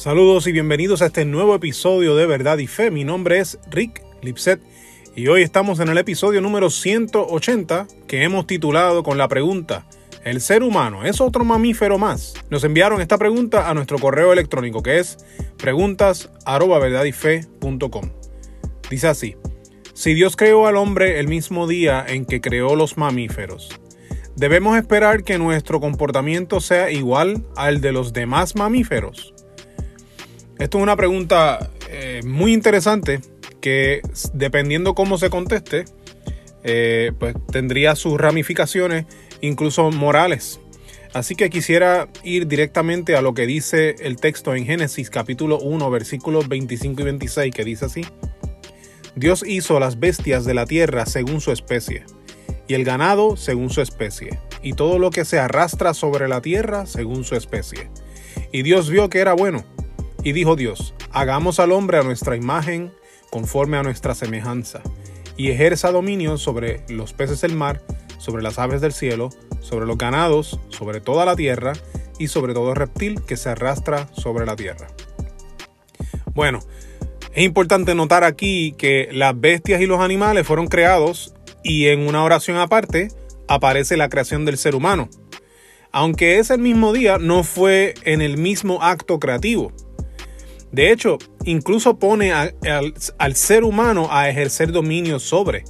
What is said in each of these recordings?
Saludos y bienvenidos a este nuevo episodio de Verdad y Fe. Mi nombre es Rick Lipset y hoy estamos en el episodio número 180 que hemos titulado con la pregunta ¿El ser humano es otro mamífero más? Nos enviaron esta pregunta a nuestro correo electrónico que es preguntas@verdadyfe.com. Dice así: Si Dios creó al hombre el mismo día en que creó los mamíferos, ¿debemos esperar que nuestro comportamiento sea igual al de los demás mamíferos? Esto es una pregunta eh, muy interesante que dependiendo cómo se conteste, eh, pues tendría sus ramificaciones, incluso morales. Así que quisiera ir directamente a lo que dice el texto en Génesis capítulo 1 versículos 25 y 26 que dice así. Dios hizo las bestias de la tierra según su especie, y el ganado según su especie, y todo lo que se arrastra sobre la tierra según su especie. Y Dios vio que era bueno. Y dijo Dios, hagamos al hombre a nuestra imagen, conforme a nuestra semejanza, y ejerza dominio sobre los peces del mar, sobre las aves del cielo, sobre los ganados, sobre toda la tierra, y sobre todo reptil que se arrastra sobre la tierra. Bueno, es importante notar aquí que las bestias y los animales fueron creados y en una oración aparte aparece la creación del ser humano. Aunque es el mismo día, no fue en el mismo acto creativo. De hecho, incluso pone al, ser humano a ejercer dominio sobre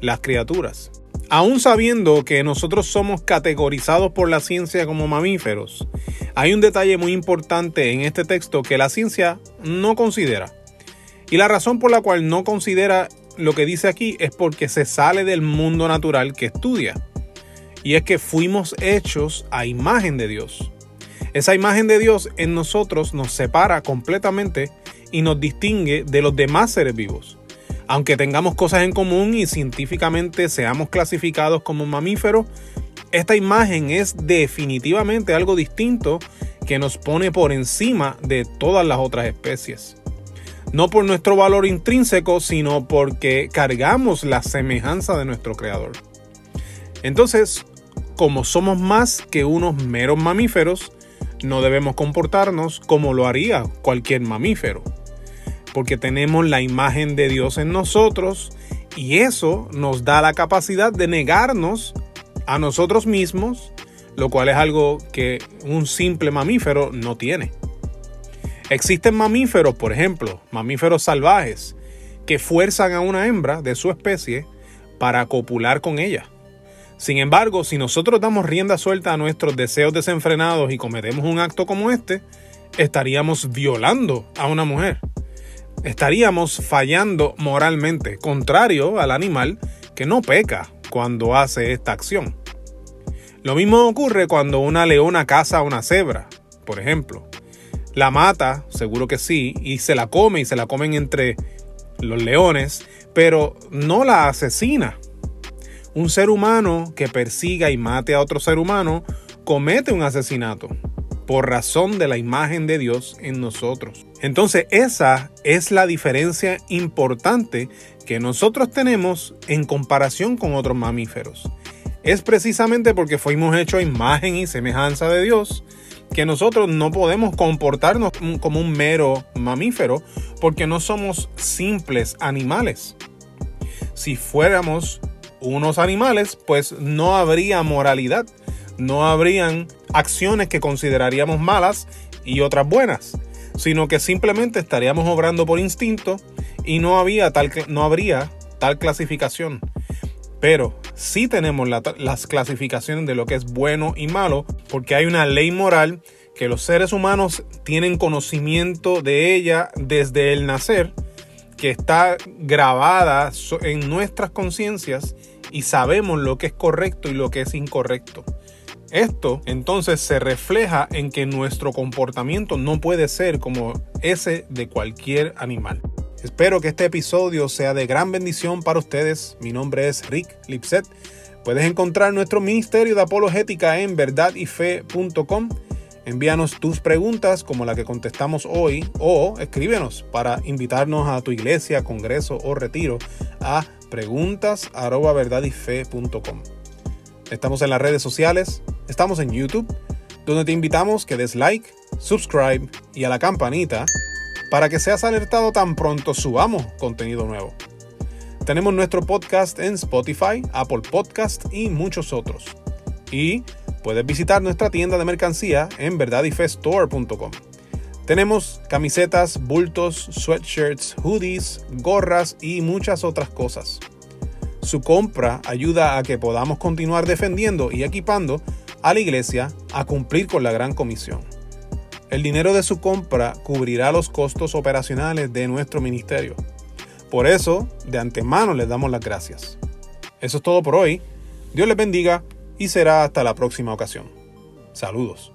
las criaturas. Aún sabiendo que nosotros somos categorizados por la ciencia como mamíferos, hay un detalle muy importante en este texto que la ciencia no considera. Y la razón por la cual no considera lo que dice aquí es porque se sale del mundo natural que estudia. Y es que fuimos hechos a imagen de Dios. Esa imagen de Dios en nosotros nos separa completamente y nos distingue de los demás seres vivos. Aunque tengamos cosas en común y científicamente seamos clasificados como mamíferos, esta imagen es definitivamente algo distinto que nos pone por encima de todas las otras especies. No por nuestro valor intrínseco, sino porque cargamos la semejanza de nuestro Creador. Entonces, como somos más que unos meros mamíferos, no debemos comportarnos como lo haría cualquier mamífero, porque tenemos la imagen de Dios en nosotros y eso nos da la capacidad de negarnos a nosotros mismos, lo cual es algo que un simple mamífero no tiene. Existen mamíferos, por ejemplo, mamíferos salvajes, que fuerzan a una hembra de su especie para copular con ella. Sin embargo, si nosotros damos rienda suelta a nuestros deseos desenfrenados y cometemos un acto como este, estaríamos violando a una mujer. Estaríamos fallando moralmente, contrario al animal que no peca cuando hace esta acción. Lo mismo ocurre cuando una leona caza a una cebra, por ejemplo. La mata, seguro que sí, y se la come y se la comen entre los leones, pero no la asesina un ser humano que persiga y mate a otro ser humano comete un asesinato por razón de la imagen de Dios en nosotros. Entonces esa es la diferencia importante que nosotros tenemos en comparación con otros mamíferos. Es precisamente porque fuimos hechos a imagen y semejanza de Dios que nosotros no podemos comportarnos como un mero mamífero porque no somos simples animales. Si fuéramos unos animales, pues no habría moralidad, no habrían acciones que consideraríamos malas y otras buenas, sino que simplemente estaríamos obrando por instinto y no, había tal, no habría tal clasificación. Pero sí tenemos las clasificaciones de lo que es bueno y malo, porque hay una ley moral que los seres humanos tienen conocimiento de ella desde el nacer que está grabada en nuestras conciencias y sabemos lo que es correcto y lo que es incorrecto. Esto entonces se refleja en que nuestro comportamiento no puede ser como ese de cualquier animal. Espero que este episodio sea de gran bendición para ustedes. Mi nombre es Rick Lipset. Puedes encontrar nuestro ministerio de apologética en verdadyfe.com Envíanos tus preguntas como la que contestamos hoy o escríbenos para invitarnos a tu iglesia, congreso o retiro a preguntas@verdadyfe.com. Estamos en las redes sociales, estamos en YouTube, donde te invitamos que des like, subscribe y a la campanita para que seas alertado tan pronto subamos contenido nuevo. Tenemos nuestro podcast en Spotify, Apple Podcast y muchos otros. Y puedes visitar nuestra tienda de mercancía en verdadyfeststore.com. Tenemos camisetas, bultos, sweatshirts, hoodies, gorras y muchas otras cosas. Su compra ayuda a que podamos continuar defendiendo y equipando a la iglesia a cumplir con la gran comisión. El dinero de su compra cubrirá los costos operacionales de nuestro ministerio. Por eso, de antemano les damos las gracias. Eso es todo por hoy. Dios les bendiga y será hasta la próxima ocasión. Saludos.